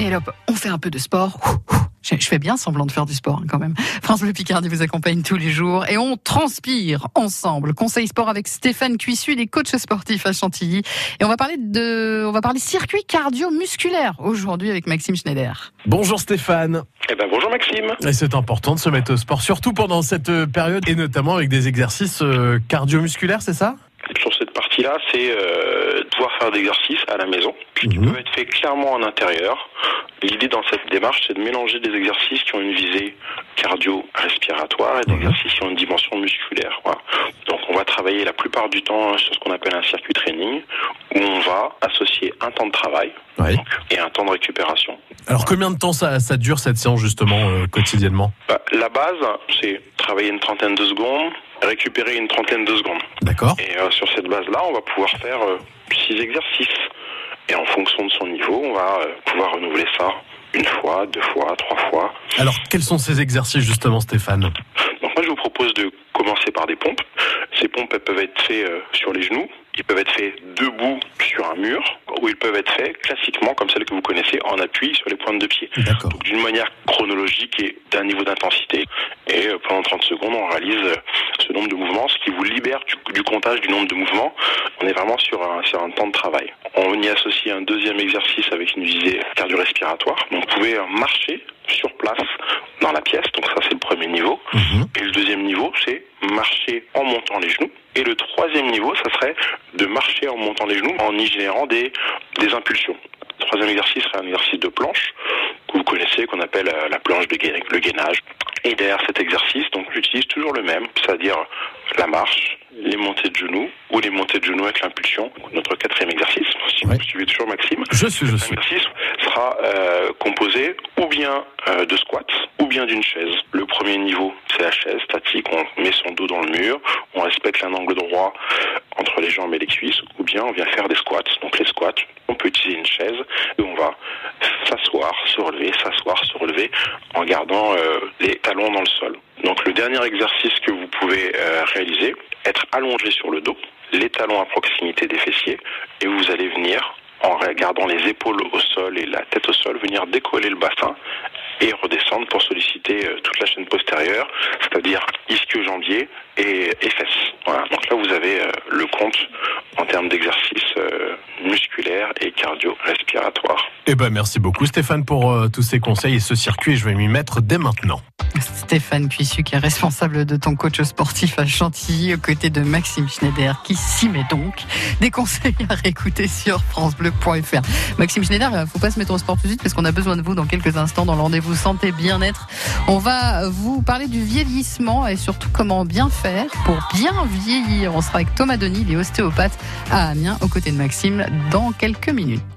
Et hop, on fait un peu de sport. Je fais bien semblant de faire du sport hein, quand même. France Bleu Picardie vous accompagne tous les jours et on transpire ensemble. Conseil sport avec Stéphane Cuissu, les coachs sportifs à Chantilly. Et on va parler de, on va parler circuit cardio-musculaire aujourd'hui avec Maxime Schneider. Bonjour Stéphane. Eh ben bonjour Maxime. Et c'est important de se mettre au sport, surtout pendant cette euh, période et notamment avec des exercices euh, cardio-musculaires, c'est ça? Sur cette partie-là, c'est euh, pouvoir faire d'exercices à la maison qui Mhm. peuvent être faits clairement en intérieur. L'idée dans cette démarche, c'est de mélanger des exercices qui ont une visée cardio-respiratoire et des Mhm. exercices qui ont une dimension musculaire. Voilà. Donc on va travailler la plupart du temps sur ce qu'on appelle un circuit training, où on va associer un temps de travail et un temps de récupération. Alors combien de temps ça, ça dure cette séance justement euh, quotidiennement? Bah, la base, c'est travailler une trentaine de secondes, récupérer une trentaine de secondes. D'accord Et euh, sur cette base-là, on va pouvoir faire euh, six exercices. Et en fonction de son niveau, on va euh, pouvoir renouveler ça une fois, deux fois, trois fois. Alors quels sont ces exercices justement Stéphane? Donc moi, je vous propose de commencer par des pompes. Ces pompes, elles peuvent être faites euh, sur les genoux. Ils peuvent être faits debout sur un mur, ou ils peuvent être faits classiquement, comme celles que vous connaissez, en appui sur les pointes de pied. Donc, d'une manière chronologique et d'un niveau d'intensité. Et euh, pendant 30 secondes, on réalise ce nombre de mouvements, ce qui vous libère du, du comptage du nombre de mouvements. On est vraiment sur un, sur un temps de travail. On y associe un deuxième exercice avec une visée cardio-respiratoire. Donc, vous pouvez marcher sur place dans la pièce. Donc, ça, c'est le premier niveau. Mhm. Et le deuxième niveau, c'est marcher en montant les genoux. Et le troisième niveau, ça serait de marcher en montant les genoux en y générant des, des impulsions. Le troisième exercice serait un exercice de planche que vous connaissez, qu'on appelle euh, la planche de gainage. Et derrière cet exercice, donc j'utilise toujours le même, c'est-à-dire la marche, les montées de genoux ou les montées de genoux avec l'impulsion. Notre quatrième exercice, si vous suivez toujours Maxime, Je suis, je suis. L'exercice sera euh, composé ou bien euh, de squats ou bien d'une chaise. Le premier niveau, c'est la chaise statique. On met son dos dans le mur, on respecte un angle droit entre les jambes et les cuisses, ou bien on vient faire des squats. Donc les squats, on peut utiliser une chaise et on va s'asseoir, se relever, s'asseoir, se relever en gardant euh, les talons dans le sol. Donc le dernier exercice que vous pouvez euh, réaliser, être allongé sur le dos, les talons à proximité des fessiers, et vous allez venir en regardant les épaules au sol et la tête au sol, venir décoller le bassin et redescendre pour solliciter euh, toute la chaîne postérieure, c'est-à-dire ischio-jambier et, et fesses. Voilà. Donc là, vous avez euh, le compte en termes d'exercice musculaire et cardio-respiratoire. Eh ben merci beaucoup Stéphane pour euh, tous ces conseils et ce circuit. Je vais m'y mettre dès maintenant. Stéphane Cuissu qui est responsable de ton coach sportif à Chantilly aux côtés de Maxime Schneider qui s'y met donc. Des conseils à réécouter sur francebleu.fr. Maxime Schneider, il faut pas se mettre au sport tout de suite parce qu'on a besoin de vous dans quelques instants dans le rendez-vous santé bien-être. On va vous parler du vieillissement et surtout comment bien faire pour bien vieillir. On sera avec Thomas Denis, il est ostéopathe à Amiens aux côtés de Maxime dans quelques minutes.